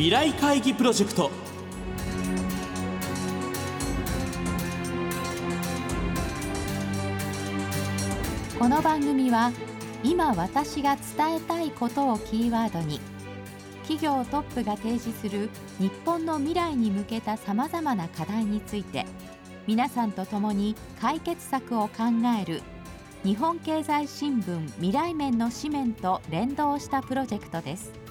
未来会議プロジェクト。この番組は今私が伝えたいことをキーワードに企業トップが提示する日本の未来に向けたさまざまな課題について皆さんと共に解決策を考える日本経済新聞未来面の紙面と連動したプロジェクトです。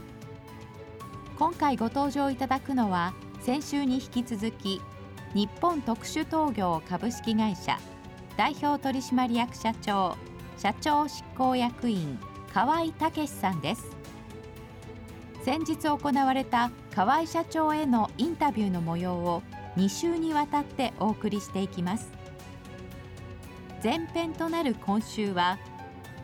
今回ご登場いただくのは先週に引き続き日本特殊陶業株式会社代表取締役社長社長執行役員河合武さんです。先日行われた河合社長へのインタビューの模様を2週にわたってお送りしていきます。前編となる今週は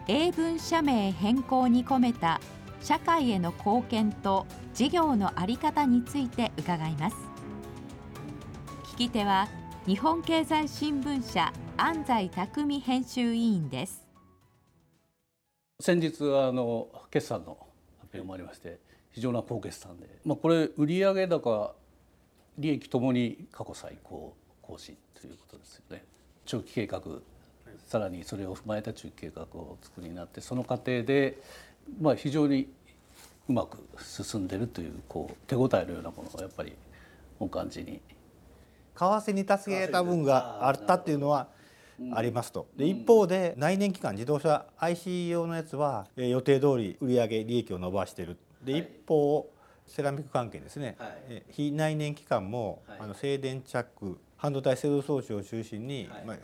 英文社名変更に込めた社会への貢献と事業の在り方について伺います。聞き手は日本経済新聞社安西匠編集委員です。先日あの決算の発表もありまして非常な高決算で、まあ、これ売上高利益ともに過去最高更新ということですよね。長期計画さらにそれを踏まえた中期計画を作りになってその過程で、まあ、非常にうまく進んでるというこう手応えのようなものをやっぱりお感じに。為替に助けた分があったっていうのはありますと。で一方で内燃機関自動車 IC 用のやつは予定通り売上利益を伸ばしている。で一方セラミック関係ですね、はい、非内燃機関も、はい、あの静電着半導体製造装置を中心に、はい、まあ、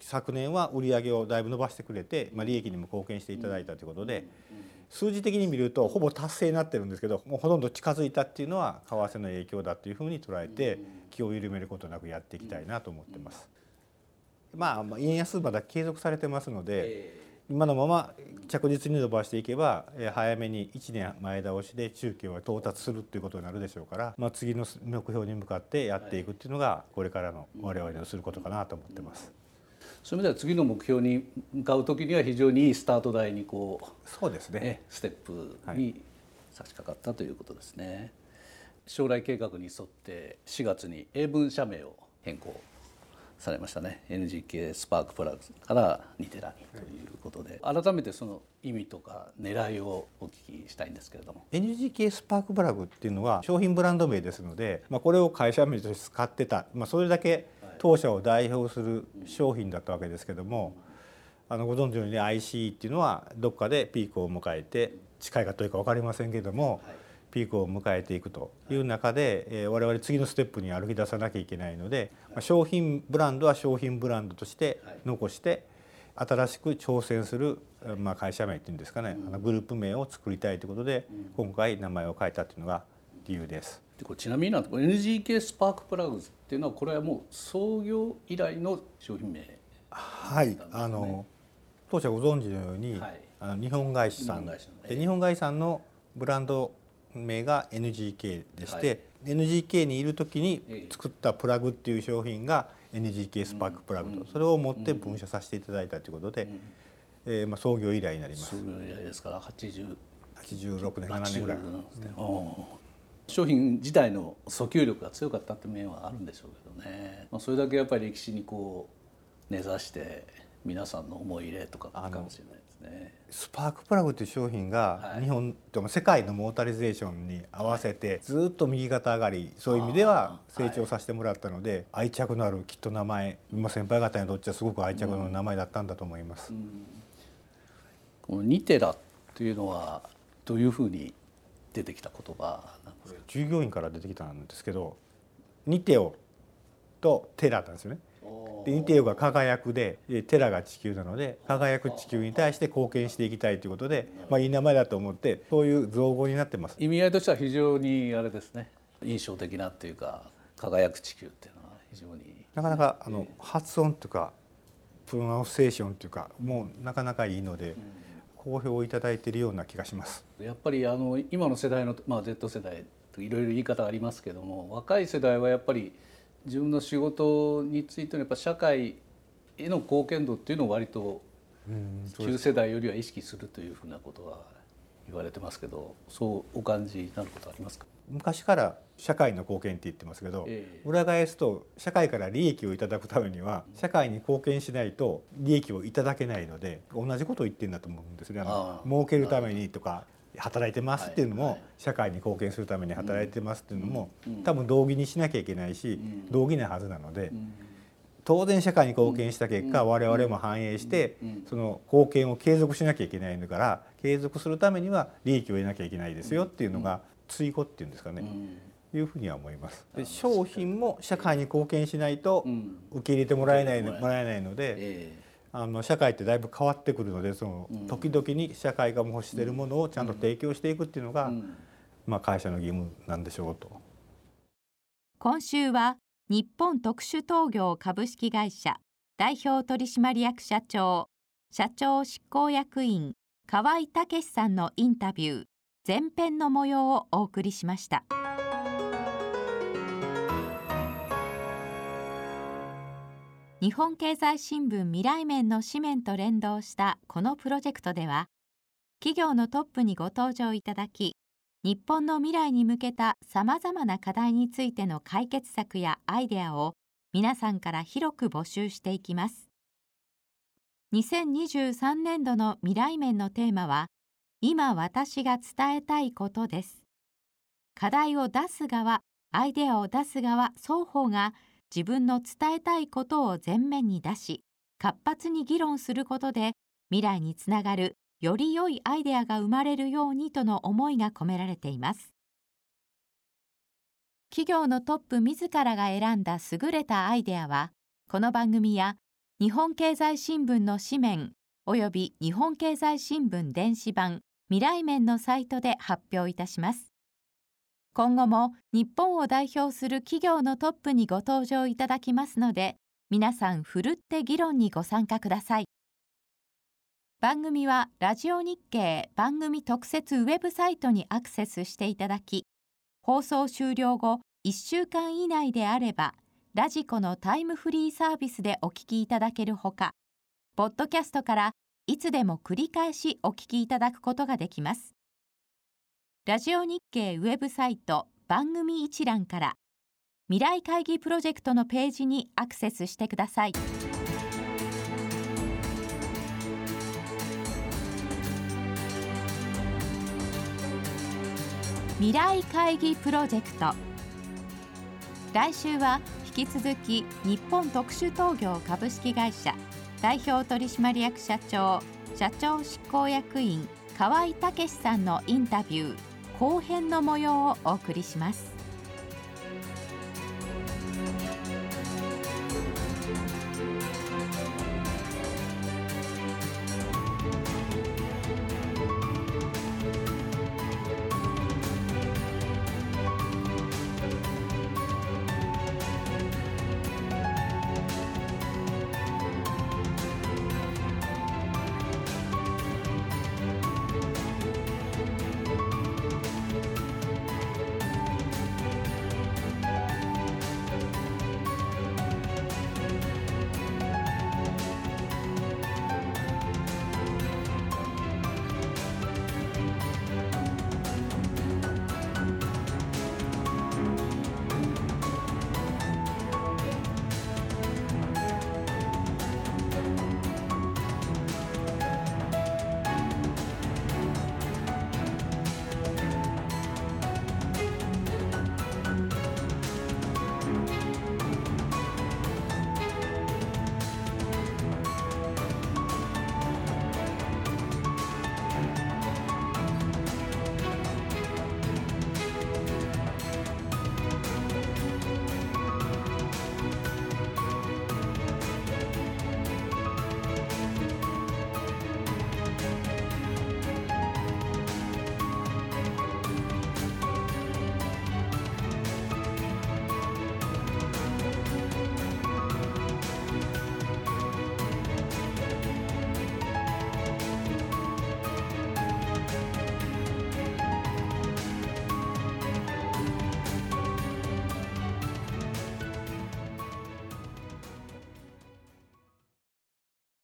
昨年は売り上げをだいぶ伸ばしてくれて、まあ、利益にも貢献していただいたということで、数字的に見るとほぼ達成になってるんですけどもうほとんど近づいたっていうのは為替の影響だというふうに捉えて気を緩めることなくやっていきたいなと思ってます。まあ、円安まだ継続されてますので、今のまま着実に伸ばしていけば早めに1年前倒しで中期は到達するっていうことになるでしょうから、まあ、次の目標に向かってやっていくっていうのがこれからの我々のすることかなと思ってます。そういう意味では次の目標に向かう時には非常にいいスタート台にこうそうですね。ステップに差し掛かったということですね。はい、将来計画に沿って4月に英文社名を変更されましたね。NGK スパークプラグからニテラにということで、改めてその意味とか狙いをお聞きしたいんですけれども。NGK スパークプラグっていうのは商品ブランド名ですので、まあ、これを会社名として使ってた、まあ、それだけ当社を代表する商品だったわけですけどもあのご存知のように IC っていうのはどっかでピークを迎えて近いか遠いか分かりませんけども、はい。ピークを迎えていくという中で、え我々次のステップに歩き出さなきゃいけないので、ま商品ブランドは商品ブランドとして残して新しく挑戦する、まあ、会社名っていうんですかね、あのグループ名を作りたいということで、今回名前を変えたというのが理由です。でこれちなみになん NGK スパークプラグズっていうのはこれはもう創業以来の商品名、ね、はいあの当社ご存知のように、はい、あの日本会社さん。で日本会社さんのブランド名が NGK でして、はい、NGK にいる時に作ったプラグっていう商品が NGK スパークプラグと、それを持って分社させていただいたということで、えー、まあ創業以来になります。創業以来ですから80 86年7年ぐらい。なん。商品自体の訴求力が強かったって面はあるんでしょうけどね、まあ、それだけやっぱり歴史にこう根ざして皆さんの思い入れとかかもしれないね。スパークプラグという商品が日本、はい、世界のモータリゼーションに合わせてずっと右肩上がりそういう意味では成長させてもらったので、愛着のあるきっと名前今先輩方にとってはすごく愛着の名前だったんだと思います。うん。うん、このニテラというのはどういうふうに出てきた言葉なんですか従業員から出てきたんですけどニテオとテラなんですよね。でニテヨが輝くでテラが地球なので輝く地球に対して貢献していきたいということで、まあ、いい名前だと思ってそういう造語になってます。意味合いとしては非常にあれですね。印象的なっていうか輝く地球っていうのは非常に。なかなかあの発音とかプロナンセーションというかもうなかなかいいので。好評をいただいているような気がします。やっぱりあの今の世代の、まあ、Z 世代といろいろ言い方ありますけども若い世代はやっぱり自分の仕事についてのやっぱ社会への貢献度っていうのを割と旧世代よりは意識するというふうなことは言われてますけどそうお感じになることありますか？昔から社会の貢献って言ってますけど、ええ。裏返すと社会から利益をいただくためには社会に貢献しないと利益をいただけないので同じことを言ってるんだと思うんですね。あの儲けるためにとか働いてますっていうのも、社会に貢献するために働いてますっていうのも、多分同義にしなきゃいけないし、ん同義なはずなので、うん。当然社会に貢献した結果、我々も反映して、うん。その貢献を継続しなきゃいけないんだから継続するためには利益を得なきゃいけないですよっていうのが追語っていうんですかね、いうふうには思います。で商品も社会に貢献しないとうん。受け入れてもらえないもらえないので、えあの社会ってだいぶ変わってくるのでそのうん。時々に社会が欲しているものをちゃんと提供していくっていうのが、えうん。まあ、会社の義務なんでしょうと。今週は日本特殊陶業株式会社代表取締役社長社長執行役員河合武さんのインタビュー前編の模様をお送りしました日本経済新聞未来面の紙面と連動したこのプロジェクトでは企業のトップにご登場いただき日本の未来に向けたさまざまな課題についての解決策やアイデアを皆さんから広く募集していきます。2023年度の未来面のテーマは今私が伝えたいことです。課題を出す側アイデアを出す側双方が自分の伝えたいことを前面に出し活発に議論することで未来につながるより良いアイデアが生まれるようにとの思いが込められています。企業のトップ自らが選んだ優れたアイデアはこの番組や日本経済新聞の紙面および日本経済新聞電子版未来面のサイトで発表いたします。今後も日本を代表する企業のトップにご登場いただきますので皆さんふるって議論にご参加ください。番組はラジオ日経番組特設ウェブサイトにアクセスしていただき放送終了後1週間以内であればラジコのタイムフリーサービスでお聞きいただけるほかポッドキャストからいつでも繰り返しお聞きいただくことができます。ラジオ日経ウェブサイト番組一覧から。未来会議プロジェクトのページにアクセスしてください。未来会議プロジェクト。来週は引き続き日本特殊陶業株式会社代表取締役社長社長執行役員河合武さんのインタビュー。後編の模様をお送りします。